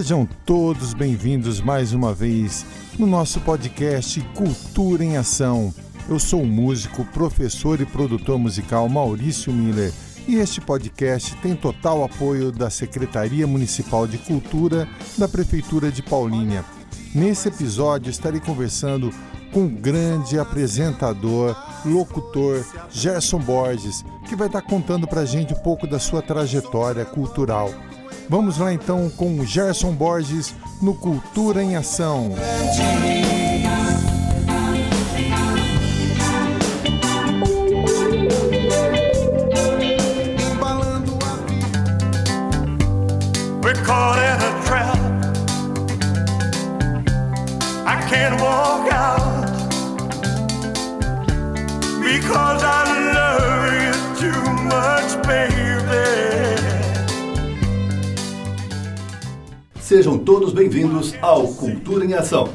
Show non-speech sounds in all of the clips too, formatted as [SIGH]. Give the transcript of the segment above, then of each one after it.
Sejam todos bem-vindos mais uma vez no nosso podcast Cultura em Ação. Eu sou o músico, professor e produtor musical Maurício Miller e este podcast tem total apoio da Secretaria Municipal de Cultura da Prefeitura de Paulínia. Nesse episódio estarei conversando com o grande apresentador, locutor Gerson Borges, que vai estar contando para a gente um pouco da sua trajetória cultural. Vamos lá então com Gerson Borges no Cultura em Ação. because Sejam todos bem-vindos ao Cultura em Ação.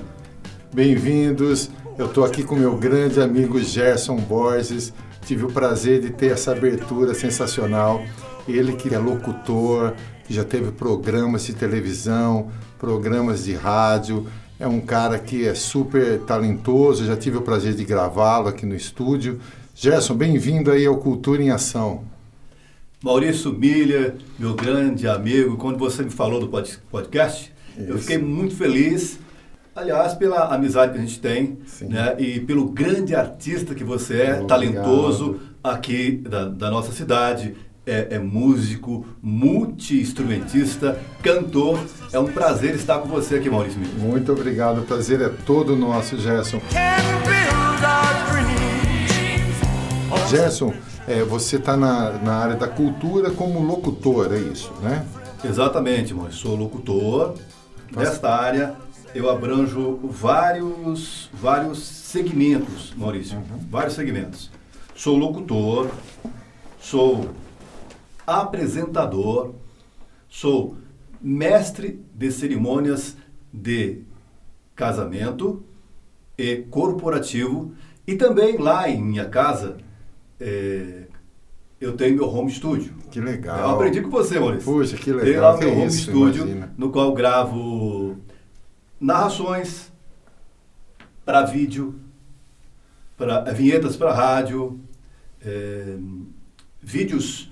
Bem-vindos. Eu estou aqui com meu grande amigo Gerson Borges. Tive o prazer de ter essa abertura sensacional. Ele que é locutor, que já teve programas de televisão, programas de rádio, é um cara que é super talentoso, já tive o prazer de gravá-lo aqui no estúdio. Gerson, bem-vindo aí ao Cultura em Ação. Maurício Milha, meu grande amigo, quando você me falou do podcast, Isso. eu fiquei muito feliz. Aliás, pela amizade que a gente tem né, e pelo grande artista que você é, Obrigado. talentoso aqui da, da nossa cidade é, é músico, multi-instrumentista, cantor. É um prazer estar com você aqui, Maurício Milho. Muito obrigado, o prazer é todo nosso, Gerson. Gerson, é, você está na, na área da cultura como locutor, é isso, né? Exatamente, Maurício. Sou locutor. Nossa. Nesta área, eu abranjo vários, vários segmentos, Maurício. Uhum. Vários segmentos. Sou locutor, sou apresentador, sou mestre de cerimônias de casamento e corporativo e também lá em minha casa é, eu tenho meu home studio. Que legal. Eu aprendi com você, Maurício. Puxa, que legal. Tenho lá meu home isso, studio, imagina. no qual gravo narrações para vídeo, para vinhetas para rádio, é, vídeos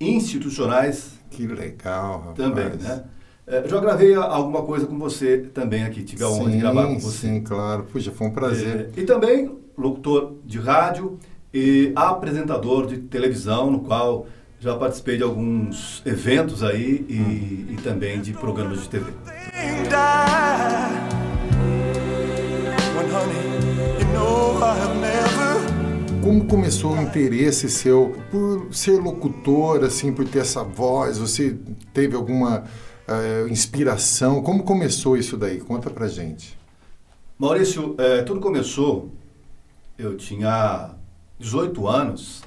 institucionais. Que legal, rapaz. Também, né? É, já gravei alguma coisa com você também aqui, tive a honra de gravar com você. Sim, claro. Puxa, foi um prazer. É, e também locutor de rádio e apresentador de televisão, no qual já participei de alguns eventos aí e, e também de programas de TV. Como começou o interesse seu por ser locutor, assim, por ter essa voz? Você teve alguma uh, inspiração? Como começou isso daí? Conta pra gente. Maurício, é, tudo começou, eu tinha 18 anos.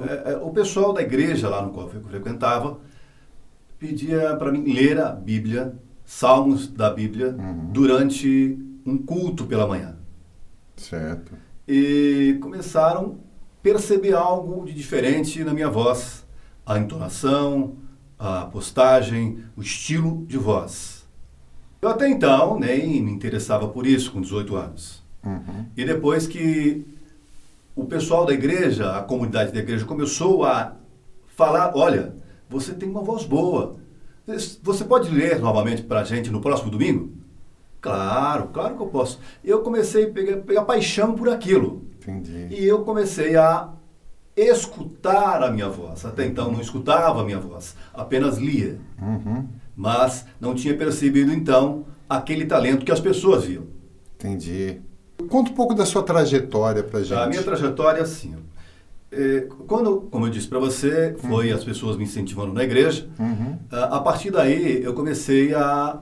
É, é, o pessoal da igreja lá no qual eu frequentava pedia para mim ler a Bíblia, salmos da Bíblia, uhum. durante um culto pela manhã. Certo e começaram a perceber algo de diferente na minha voz. A entonação, a postagem, o estilo de voz. Eu até então nem me interessava por isso com 18 anos. Uhum. E depois que o pessoal da igreja, a comunidade da igreja começou a falar, olha, você tem uma voz boa. Você pode ler novamente para a gente no próximo domingo? Claro, claro que eu posso. Eu comecei a pegar, pegar paixão por aquilo. Entendi. E eu comecei a escutar a minha voz. Até então não escutava a minha voz, apenas lia. Uhum. Mas não tinha percebido então aquele talento que as pessoas viam. Entendi. Conta um pouco da sua trajetória para gente. A minha trajetória, assim, é, quando, como eu disse para você, foi uhum. as pessoas me incentivando na igreja. Uhum. A partir daí, eu comecei a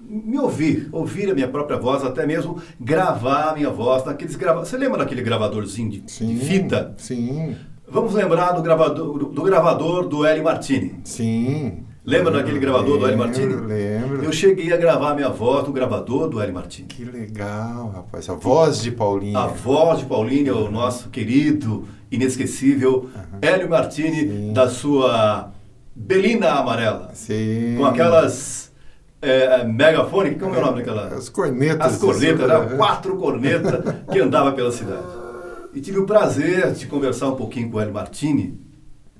me ouvir, ouvir a minha própria voz, até mesmo gravar a minha voz naqueles grava... Você lembra daquele gravadorzinho de, sim, de fita? Sim. Vamos lembrar do gravador do, do gravador do L Martini. Sim. Lembra lembro, daquele gravador do L Martini? Lembro. Eu cheguei a gravar a minha voz no gravador do L Martini. Que legal, rapaz. A voz de Paulinho. A voz de Paulinho, o nosso querido, inesquecível uhum. Hélio Martini, Sim. da sua Belina Amarela. Sim. Com aquelas é, megafone, como é o nome daquela? As cornetas. As cornetas, né? quatro cornetas que andava pela cidade. E tive o prazer de conversar um pouquinho com o Hélio Martini.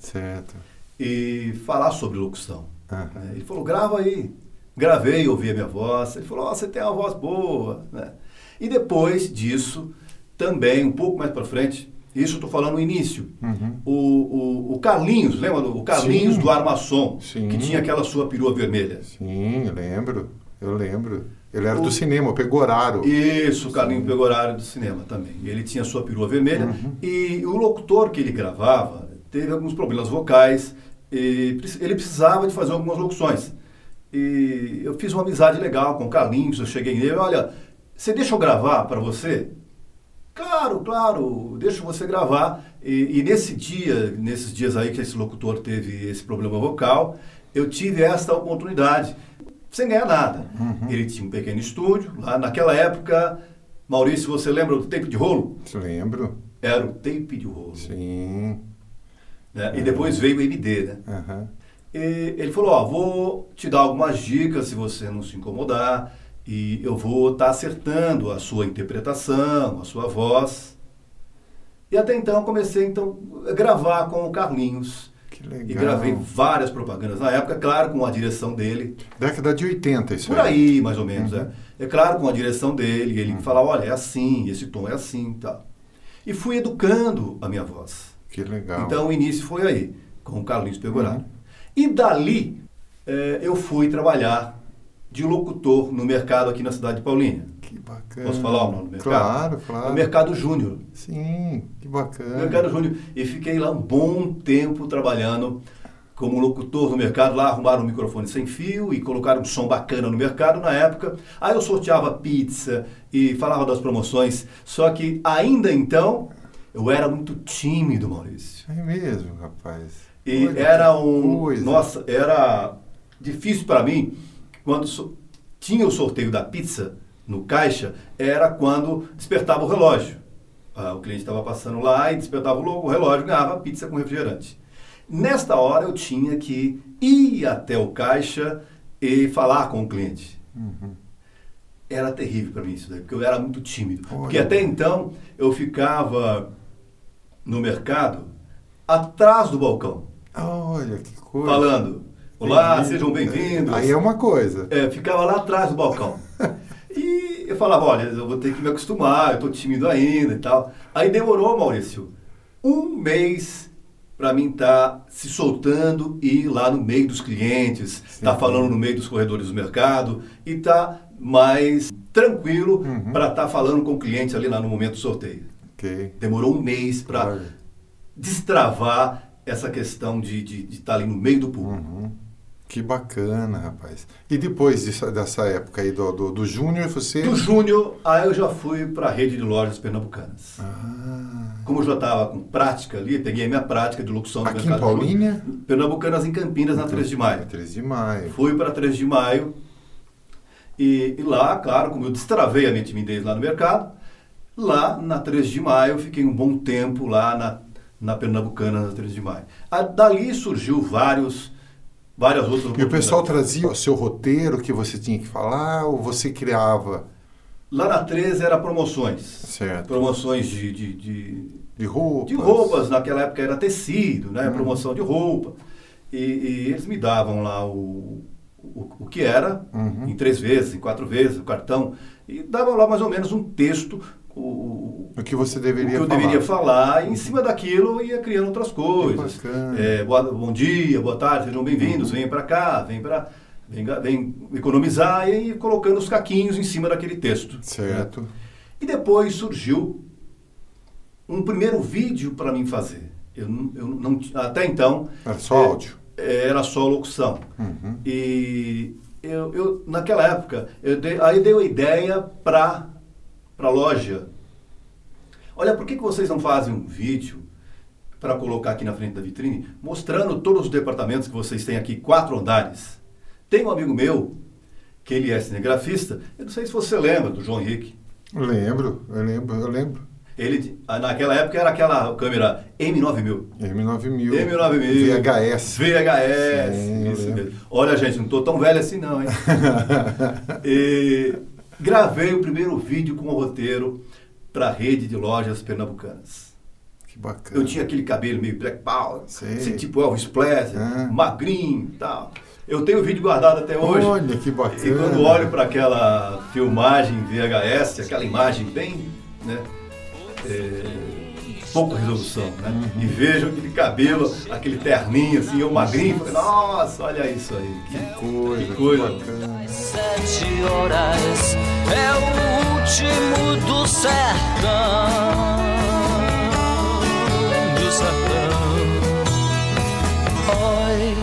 Certo. E falar sobre locução. Uhum. Ele falou, grava aí. Gravei, ouvi a minha voz. Ele falou, oh, você tem uma voz boa. Né? E depois disso, também, um pouco mais para frente, isso eu estou falando no início. Uhum. O, o, o, Carlinhos, lembra? O Carlinhos Sim. do Armação, Sim. que tinha aquela sua perua vermelha. Sim, eu lembro. Eu lembro. Ele era o... do cinema, pegou horário. Isso, o Carlinhos pegou horário do cinema também. Ele tinha sua perua vermelha. Uhum. E o locutor que ele gravava teve alguns problemas vocais. Ele precisava de fazer algumas locuções. E eu fiz uma amizade legal com o Carlinhos. Eu cheguei nele, olha, você deixa eu gravar para você? Claro, claro, deixa você gravar. E, e, nesse dia, nesses dias aí que esse locutor teve esse problema vocal, eu tive esta oportunidade, sem ganhar nada. Uhum. Ele tinha um pequeno estúdio, lá naquela época, Maurício, você lembra do tape de rolo? Lembro. Era o tape de rolo. Sim. Né? E depois veio o MD, né? Uhum. E ele falou, ó, vou te dar algumas dicas se você não se incomodar e eu vou estar tá acertando a sua interpretação, a sua voz. E até então comecei então a gravar com o Carlinhos. Que legal. E gravei várias propagandas na época, claro, com a direção dele. Década de 80 isso Por aí, mais ou menos, uhum. é. É claro, com a direção dele, ele uhum. falava, olha, é assim, esse tom é assim, tal. E fui educando a minha voz. Que legal. Então o início foi aí, com o Carlinhos Pegoraro. Uhum. E dali é, eu fui trabalhar de locutor no mercado aqui na cidade de Paulínia. Que bacana. Posso falar o nome do mercado? Claro, claro. No Mercado Júnior. Sim, que bacana. Mercado Júnior. E fiquei lá um bom tempo trabalhando como locutor no mercado. Lá arrumaram um microfone sem fio e colocaram um som bacana no mercado na época. Aí eu sorteava pizza e falava das promoções. Só que ainda então eu era muito tímido, Maurício. É mesmo, rapaz. E Olha era um. coisa. Nossa, era difícil para mim quando so, tinha o sorteio da pizza no caixa, era quando despertava o relógio. Ah, o cliente estava passando lá e despertava o relógio, ganhava pizza com refrigerante. Nesta hora eu tinha que ir até o caixa e falar com o cliente. Uhum. Era terrível para mim isso daí, porque eu era muito tímido. Olha. Porque até então eu ficava no mercado atrás do balcão. Olha que coisa. Falando, olá, sejam bem-vindos. Aí é uma coisa. É, ficava lá atrás do balcão. [LAUGHS] e eu falava, olha, eu vou ter que me acostumar, eu tô tímido ainda e tal. Aí demorou, Maurício, um mês para mim estar tá se soltando e ir lá no meio dos clientes, estar tá falando no meio dos corredores do mercado e tá mais tranquilo Uhum. para estar falando com o cliente ali lá no momento do sorteio. Ok. Demorou um mês para Olha. destravar essa questão de estar de, de tá ali no meio do público. Uhum. Que bacana, rapaz. E depois disso, dessa época aí do, do, do Júnior, você. Do Júnior, aí eu já fui para a rede de lojas pernambucanas. Ah, Como eu já estava com prática ali, peguei a minha prática de locução aqui em mercado Júnior. Paulínia? Pernambucanas em Campinas, na 3 de maio. 3 de maio. Fui para 3 de maio e, e lá, claro, como eu destravei a minha timidez lá no mercado, lá na 3 de maio eu fiquei um bom tempo lá na, na Pernambucana, na 3 de maio. Ah, dali surgiu vários, várias outras E o pessoal trazia o seu roteiro que você tinha que falar ou você criava? Lá na 13 era promoções. Certo. Promoções de, de, de, De roupas? de roupas, naquela época era tecido, né? Uhum. Promoção de roupa. E, e eles me davam lá o, o, o que era, Uhum. em três vezes, em quatro vezes, o cartão, e davam lá mais ou menos um texto, o, O que você o deveria que eu falar. deveria falar, e em cima daquilo ia criando outras coisas. É, boa- bom dia, boa tarde, sejam bem-vindos, Uhum. venham para cá, vem para vem, vem economizar e colocando os caquinhos em cima daquele texto. Certo. E depois surgiu um primeiro vídeo para mim fazer. Eu, não- eu não até então Era só É. áudio. era só locução. Uhum. E eu, eu naquela época, eu dei, aí dei uma ideia para a loja. Olha, por que, que vocês não fazem um vídeo para colocar aqui na frente da vitrine, mostrando todos os departamentos que vocês têm aqui, quatro andares? Tem um amigo meu, que ele é cinegrafista, eu não sei se você lembra do João Henrique. Lembro, eu lembro, eu lembro. Ele, naquela época era aquela câmera M9000. M9000. M9000. VHS. VHS. Sim. Olha, gente, não estou tão velho assim não, hein? [LAUGHS] e gravei o primeiro vídeo com o roteiro para a rede de lojas pernambucanas. Que bacana. Eu tinha aquele cabelo meio black power, assim, tipo Elvis Presley, ah. magrinho e tal. Eu tenho o vídeo guardado até hoje. Olha que bacana. E quando olho para aquela filmagem VHS, aquela imagem bem, né, é, pouca resolução, né? Uhum. E vejo aquele cabelo, aquele terninho assim, eu magrinho, falei, nossa, olha isso aí. Que, coisa, que coisa. Que. Sete horas é o último do sertão. Do sertão. Oi,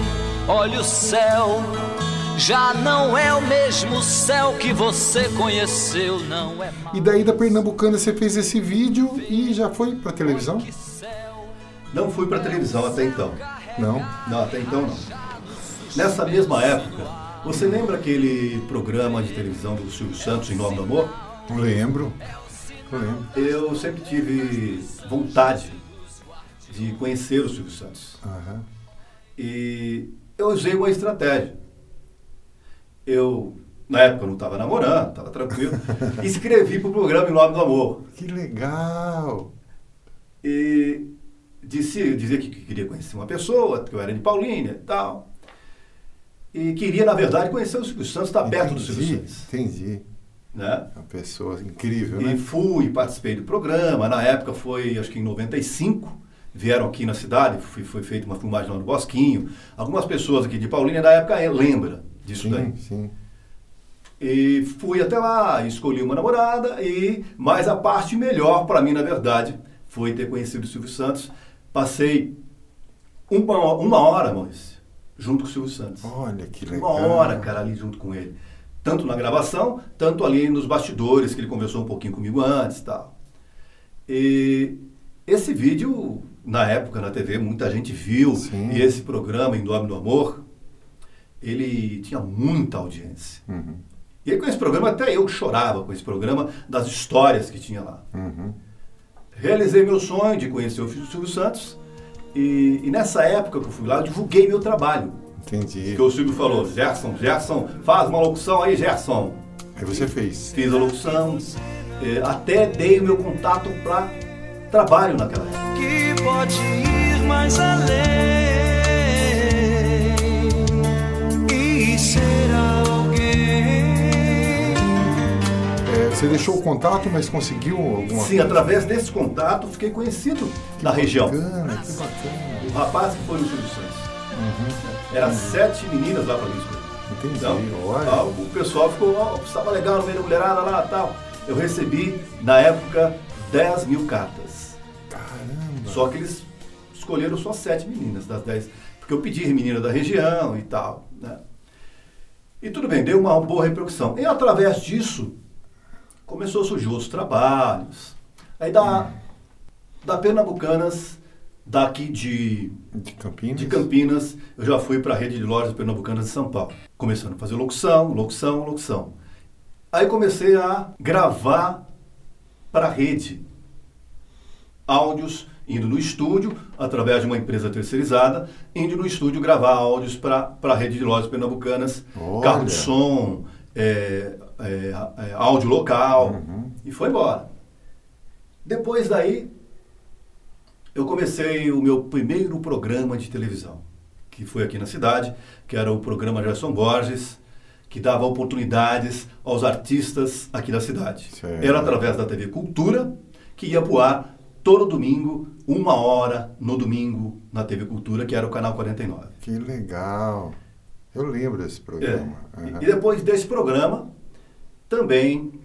olha o céu já não é o mesmo céu que você conheceu, não é mais. E daí da Pernambucana você fez esse vídeo e já foi para televisão? Não fui para televisão até então. Não? Não, até então não. Nessa mesma época, você lembra aquele programa de televisão do Silvio Santos, Em Nome do Amor? Lembro. lembro. Eu sempre tive vontade de conhecer o Silvio Santos. Uhum. E eu usei uma estratégia eu, na época, não estava namorando, estava tranquilo, [LAUGHS] escrevi para o programa Em Nome do Amor. Que legal! E disse, dizia que queria conhecer uma pessoa, que eu era de Paulínia e tal. E queria, na verdade, conhecer o Silvio Santos, estar perto do Silvio Santos. Entendi. Né? Uma pessoa incrível, e né? E fui, participei do programa. Na época foi, acho que em 95, vieram aqui na cidade, foi, foi feita uma filmagem lá no Bosquinho. Algumas pessoas aqui de Paulínia, na época, lembram disso sim, daí. Sim. E fui até lá, escolhi uma namorada, e mas a parte melhor para mim, na verdade, foi ter conhecido o Silvio Santos. Passei uma, uma hora, Maurício, junto com o Silvio Santos. Olha que legal. Uma hora, cara, ali junto com ele. Tanto na gravação, tanto ali nos bastidores, que ele conversou um pouquinho comigo antes e tal. E esse vídeo, na época, na TV, muita gente viu. Sim. E esse programa, Em Nome do Amor, ele tinha muita audiência. Uhum. E aí com esse programa, até eu chorava com esse programa, das histórias que tinha lá. Uhum. Realizei meu sonho de conhecer o Silvio Santos. E, e, nessa época que eu fui lá, eu divulguei meu trabalho. Entendi. Que o Silvio falou, Gerson, Gerson, faz uma locução aí, Gerson. Aí você fez. Fiz a locução, eh, até dei o meu contato para trabalho naquela época. Que pode ir mais além. Você deixou o contato, mas conseguiu alguma Sim, coisa? através desse contato fiquei conhecido que na região. Bacana, que bacana. O rapaz que foi no Silvio Santos. Uhum. Era uhum. sete meninas lá para mim Entendi, então, olha. o pessoal ficou, oh, estava legal no meio da mulherada lá tal. Eu recebi, na época, 10 mil cartas. Caramba! Só que eles escolheram só sete meninas das 10. Porque eu pedi menina da região e tal. Né? E tudo bem, deu uma boa repercussão. E através disso, começou a surgir outros trabalhos. Aí da, da Pernambucanas, daqui de, de, Campinas. de Campinas, eu já fui para a rede de lojas pernambucanas de São Paulo. Começando a fazer locução, locução, locução. Aí comecei a gravar para a rede áudios, indo no estúdio, através de uma empresa terceirizada, indo no estúdio gravar áudios para a rede de lojas pernambucanas, Olha. carro de som, é, é, é, áudio local uhum. e foi embora. Depois daí, eu comecei o meu primeiro programa de televisão, que foi aqui na cidade, que era o programa Gerson Borges, que dava oportunidades aos artistas aqui da cidade. Certo. Era através da TV Cultura, que ia voar todo domingo, uma hora no domingo, na TV Cultura, que era o canal 49. Que legal! Eu lembro desse programa. É. Uhum. E depois desse programa, também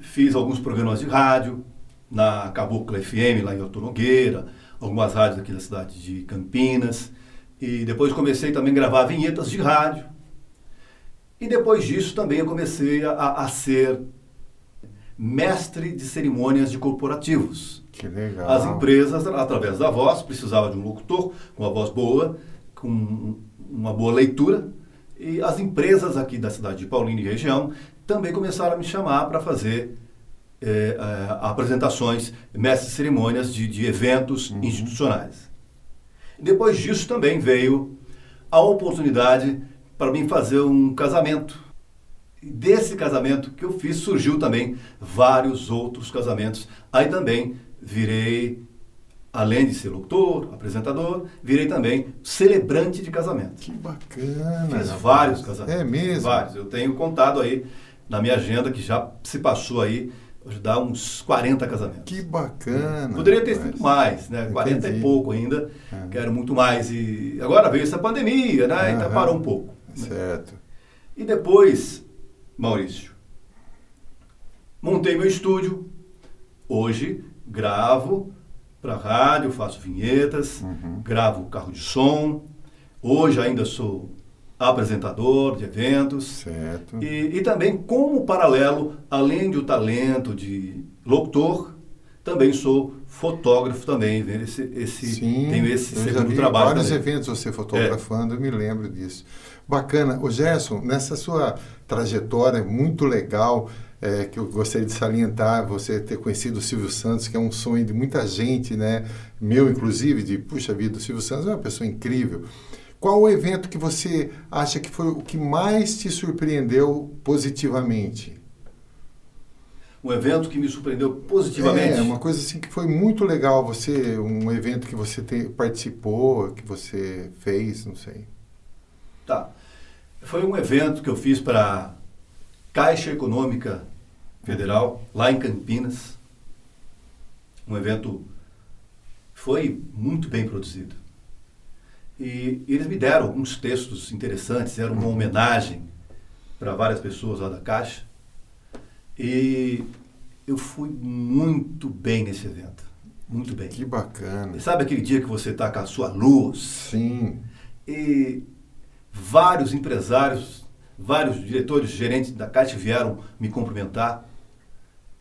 fiz alguns programas de rádio, na Cabocla FM, lá em Alto Nogueira, algumas rádios aqui da cidade de Campinas. E depois comecei também a gravar vinhetas de rádio. E depois disso também eu comecei a, a ser mestre de cerimônias de corporativos. Que legal. As empresas, através da voz, precisavam de um locutor com uma voz boa, com uma boa leitura, e as empresas aqui da cidade de Paulínia e região também começaram a me chamar para fazer é, é, apresentações, mestres cerimônias de, de eventos uhum. institucionais. Depois disso também veio a oportunidade para mim fazer um casamento. Desse casamento que eu fiz surgiu também vários outros casamentos. Aí também virei, além de ser locutor, apresentador, virei também celebrante de casamento. Que bacana! Fiz vários casamentos. É mesmo? Vários. Eu tenho contado aí na minha agenda que já se passou aí dá uns 40 casamentos. Que bacana. Poderia ter sido mais, né? Entendi. 40 e pouco ainda. É. Quero muito mais. E agora veio essa pandemia, né? Então parou um pouco. Né? Certo. E depois, Maurício, montei meu estúdio. Hoje gravo para rádio, faço vinhetas, uhum. gravo carro de som. Hoje ainda sou apresentador de eventos. Certo. E, e também, como paralelo, além do talento de locutor, também sou fotógrafo também, esse, esse Sim, tenho esse segundo trabalho. vários também. eventos você fotografando, é. eu me lembro disso. Bacana. O Gerson, nessa sua trajetória muito legal, é, que eu gostaria de salientar, você ter conhecido o Silvio Santos, que é um sonho de muita gente, né? Meu, inclusive, de, puxa vida, o Silvio Santos é uma pessoa incrível. Qual o evento que você acha que foi o que mais te surpreendeu positivamente? Um evento que me surpreendeu positivamente? É, uma coisa assim que foi muito legal. Você, um evento que você te, participou, que você fez, não sei. Tá. Foi um evento que eu fiz para Caixa Econômica Federal, lá em Campinas. Um evento foi muito bem produzido. E, eles me deram alguns textos interessantes, era uma homenagem para várias pessoas lá da Caixa. E eu fui muito bem nesse evento. Muito bem. Que bacana. E sabe aquele dia que você está com a sua luz? Sim. E vários empresários, vários diretores, gerentes da Caixa vieram me cumprimentar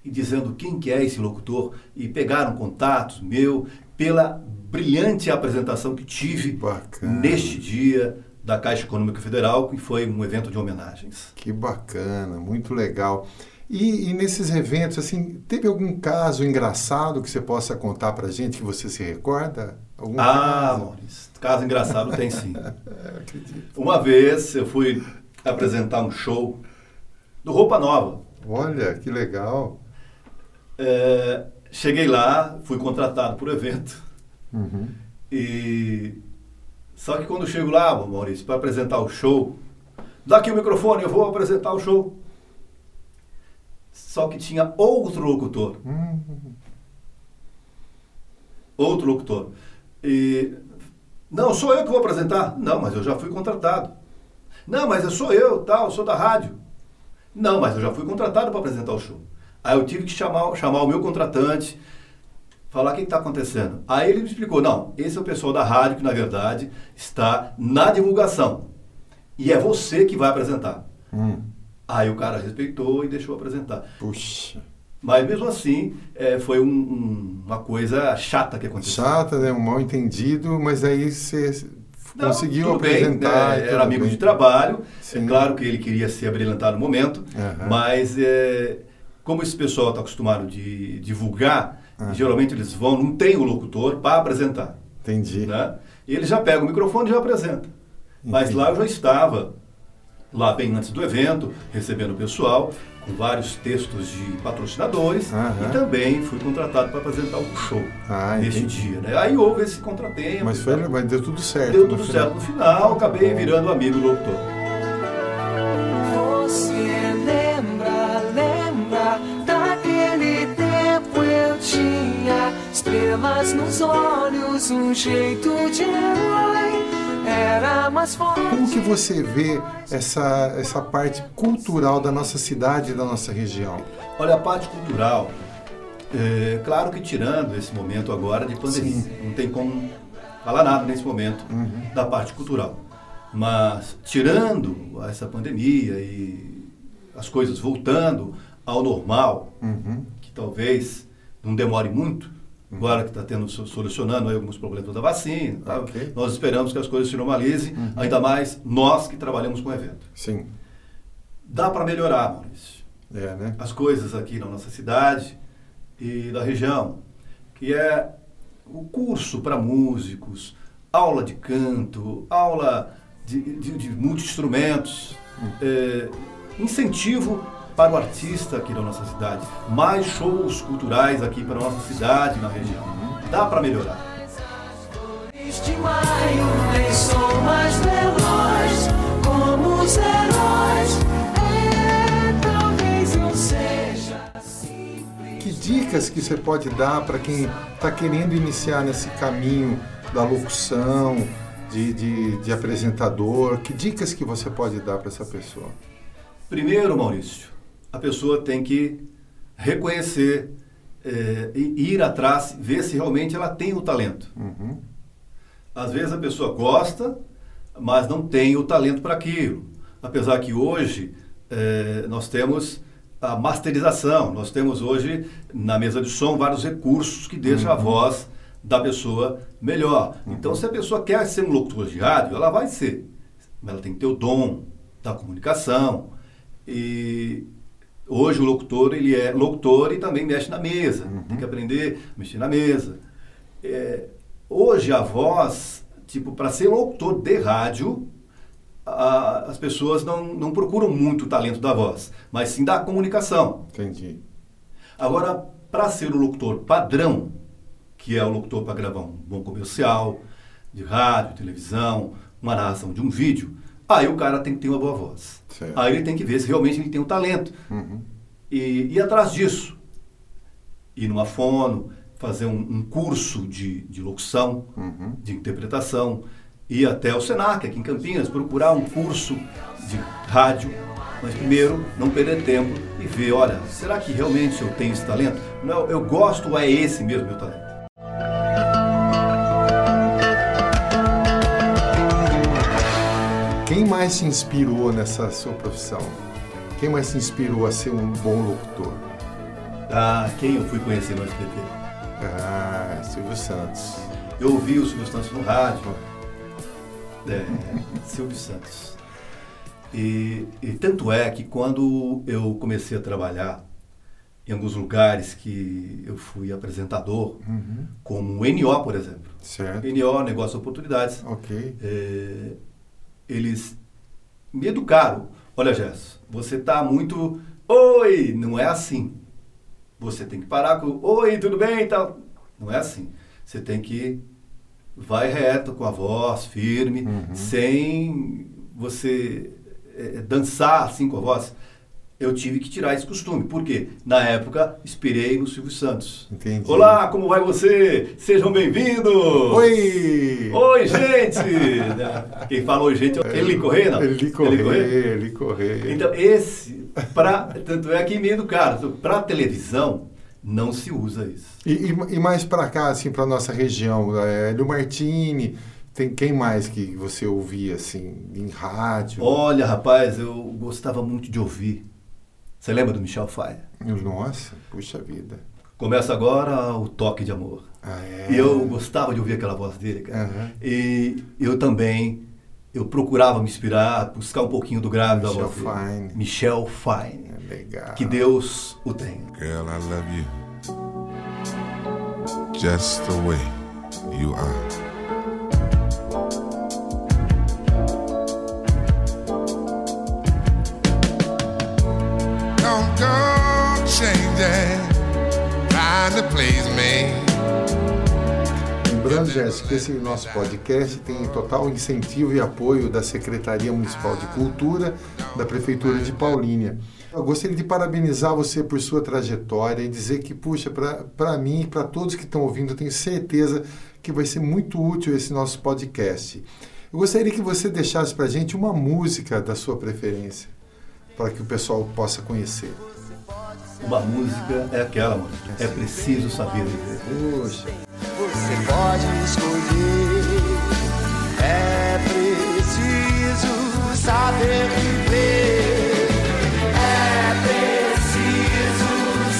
e dizendo quem que é esse locutor e pegaram contatos meu pela brilhante apresentação que tive bacana. neste dia da Caixa Econômica Federal, que foi um evento de homenagens. Que bacana, muito legal. E, e, nesses eventos, assim, teve algum caso engraçado que você possa contar para gente que você se recorda? Ah, caso? Maurício, caso engraçado tem sim. [LAUGHS] Uma vez eu fui apresentar um show do Roupa Nova. Olha, que legal. É, cheguei lá, fui contratado por evento Uhum. E só que quando eu chego lá, Maurício, para apresentar o show, dá aqui o microfone, eu vou apresentar o show. Só que tinha outro locutor. Uhum. Outro locutor. E não, sou eu que vou apresentar. Não, mas eu já fui contratado. Não, mas eu sou eu, tal, sou da rádio. Não, mas eu já fui contratado para apresentar o show. Aí eu tive que chamar, chamar o meu contratante, falar o que está acontecendo. Aí ele me explicou, não, esse é o pessoal da rádio que, na verdade, está na divulgação. E é você que vai apresentar. Hum. Aí o cara respeitou e deixou apresentar. Puxa. Mas mesmo assim, é, foi um, um, uma coisa chata que aconteceu. Chata, né? Um mal entendido, mas aí você não, conseguiu apresentar. Bem, né? Era amigo bem. de trabalho. É Sim. É claro que ele queria se abrilhantar no momento, uhum. mas é, como esse pessoal está acostumado de divulgar, ah. Geralmente eles vão, não tem o locutor para apresentar. Entendi. Né? E ele já pega o microfone e já apresenta. Entendi. Mas lá eu já estava, lá bem antes do evento, recebendo o pessoal, com vários textos de patrocinadores Aham. e também fui contratado para apresentar o um show ah, nesse dia. Né? Aí houve esse contratempo. Mas, foi, mas deu tudo certo. Deu tudo certo. No final, acabei virando amigo do locutor. estrelas nos olhos, um jeito de herói. Era mais forte. Como que você vê essa, essa parte cultural da nossa cidade e da nossa região? Olha, a parte cultural, é, claro que tirando esse momento agora de pandemia, Sim. não tem como falar nada nesse momento uhum. da parte cultural. Mas tirando essa pandemia e as coisas voltando ao normal, uhum. que talvez não demore muito, agora que está tendo solucionando alguns problemas da vacina. Tá? Okay. Nós esperamos que as coisas se normalizem, uhum. ainda mais nós que trabalhamos com o evento. Sim. Dá para melhorar, Maurício. é, né? as coisas aqui na nossa cidade e da região, que é o curso para músicos, aula de canto, aula de, de, de multi-instrumentos, é, incentivo para o artista aqui da nossa cidade, mais shows culturais aqui para a nossa cidade na região. Dá para melhorar. É. Que dicas que você pode dar para quem está querendo iniciar nesse caminho da locução, de, de, de apresentador? Que dicas que você pode dar para essa pessoa? Primeiro, Maurício, a pessoa tem que reconhecer é, e ir atrás, ver se realmente ela tem o talento. Uhum. Às vezes a pessoa gosta, mas não tem o talento para aquilo. Apesar que hoje eh, nós temos a masterização, nós temos hoje na mesa de som vários recursos que deixam a voz da pessoa melhor. Então, se a pessoa quer ser um locutor de rádio, ela vai ser. Mas ela tem que ter o dom da comunicação. E hoje o locutor, ele é locutor e também mexe na mesa. Tem que aprender a mexer na mesa. É, hoje a voz, tipo, para ser locutor de rádio, a- as pessoas não, não procuram muito o talento da voz, mas sim da comunicação. Entendi. Agora, para ser o locutor padrão, que é o locutor para gravar um bom comercial, de rádio, televisão, uma narração de um vídeo, aí o cara tem que ter uma boa voz. Certo. Aí ele tem que ver se realmente ele tem o talento. Uhum. E ir atrás disso. Ir numa fono, fazer um, um curso de, de locução, Uhum. de interpretação, ir até o Senac, aqui em Campinas, procurar um curso de rádio. Mas primeiro, não perder tempo e ver, olha, será que realmente eu tenho esse talento? Não, eu gosto ou é esse mesmo meu talento? Quem mais te inspirou nessa sua profissão? Quem mais te inspirou a ser um bom locutor? Ah, quem eu fui conhecer no SBT? Ah, Silvio Santos. Eu ouvi o Silvio Santos no rádio. É, [LAUGHS] Silvio Santos. E, e tanto é que quando eu comecei a trabalhar em alguns lugares que eu fui apresentador, como o NO, por exemplo. Certo. NO, Negócio de Oportunidades. Ok. É, eles me educaram. Olha, Gerson, você está muito. Oi! Não é assim. Você tem que parar com. Oi, tudo bem? Tal. Não é assim. Você tem que. Vai reto com a voz, firme, sem você é, dançar assim com a voz. Eu tive que tirar esse costume. Por quê? Na época, inspirei no Silvio Santos. Entendi. Olá, como vai você? Sejam bem-vindos! Oi! Oi, gente! [LAUGHS] Quem fala oi, gente, é ele correr, não? Ele correr, ele correr. Então, esse, pra, tanto é que me educaram. Para televisão, não se usa isso. E, e- e mais pra cá, assim, pra nossa região, é, Martini, tem quem mais que você ouvia, assim, em rádio? Olha, rapaz, eu gostava muito de ouvir. Você lembra do Michel Faia? Nossa, puxa vida. Começa agora o Toque de Amor. Ah, é? Eu gostava de ouvir aquela voz dele, cara. Aham. E eu também, eu procurava me inspirar, buscar um pouquinho do grave da Michel voz dele. Fine. Michel Fine. É legal. Que Deus o tenha. Girl, I love you. Just the way you are. Lembrando, Jéssica, esse nosso podcast tem total incentivo e apoio da Secretaria Municipal de Cultura da Prefeitura de Paulínia. Eu gostaria de parabenizar você por sua trajetória e dizer que, puxa, para mim e para todos que estão ouvindo, eu tenho certeza que vai ser muito útil esse nosso podcast. Eu gostaria que você deixasse para a gente uma música da sua preferência, para que o pessoal possa conhecer. Uma música é aquela, mano. É preciso saber viver. Puxa, Você pode escolher. É preciso saber viver. É preciso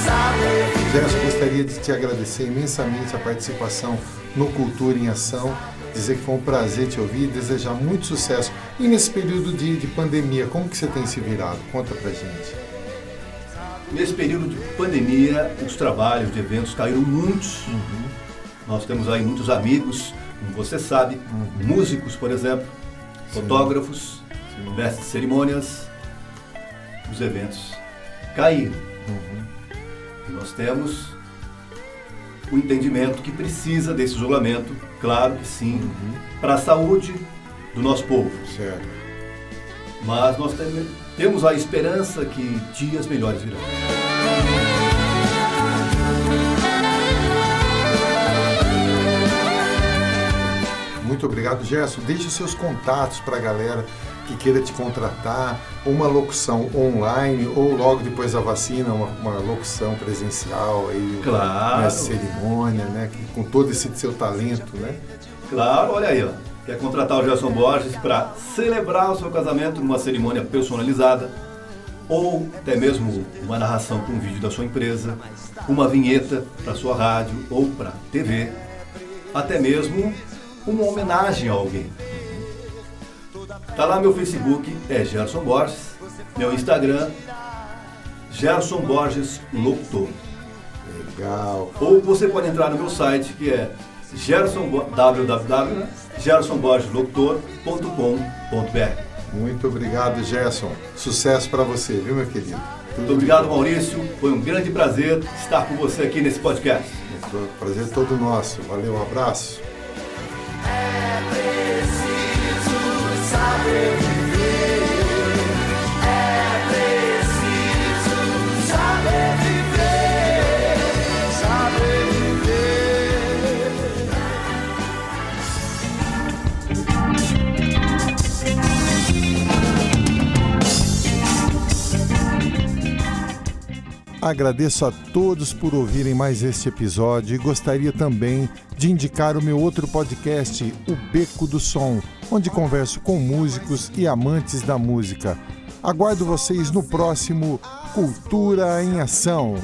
saber viver. Jéssica, gostaria de te agradecer imensamente a participação no Cultura em Ação, dizer que foi um prazer te ouvir e desejar muito sucesso. E nesse período de, de pandemia, como que você tem se virado? Conta pra gente. Nesse período de pandemia, os trabalhos de eventos caíram muitos. Nós temos aí muitos amigos, como você sabe, músicos, por exemplo, fotógrafos, mestres de cerimônias. Os eventos caíram. E nós temos o entendimento que precisa desse isolamento, claro que sim, para a saúde do nosso povo. Certo. Mas nós tem- temos a esperança que dias melhores virão. Muito obrigado, Gerson. Deixe os seus contatos para a galera que queira te contratar, uma locução online ou logo depois da vacina, uma, uma locução presencial aí, Claro. nessa cerimônia, né? Com todo esse seu talento, né? Claro, olha aí, ó. Quer contratar o Gerson Borges para celebrar o seu casamento numa cerimônia personalizada, ou até mesmo uma narração com um vídeo da sua empresa, uma vinheta para sua rádio ou para TV, até mesmo uma homenagem a alguém. Tá lá meu Facebook, é Gerson Borges, meu Instagram, Gerson Borges Locutor. Legal. Ou você pode entrar no meu site que é gerson, www.gersonborgeslocutor.com.br. Muito obrigado, Gerson. Sucesso para você, viu, meu querido? Muito obrigado, Maurício. Foi um grande prazer estar com você aqui nesse podcast. Prazer todo nosso. Valeu, um abraço. É preciso saber Agradeço a todos por ouvirem mais este episódio e gostaria também de indicar o meu outro podcast, O Beco do Som, onde converso com músicos e amantes da música. Aguardo vocês no próximo Cultura em Ação.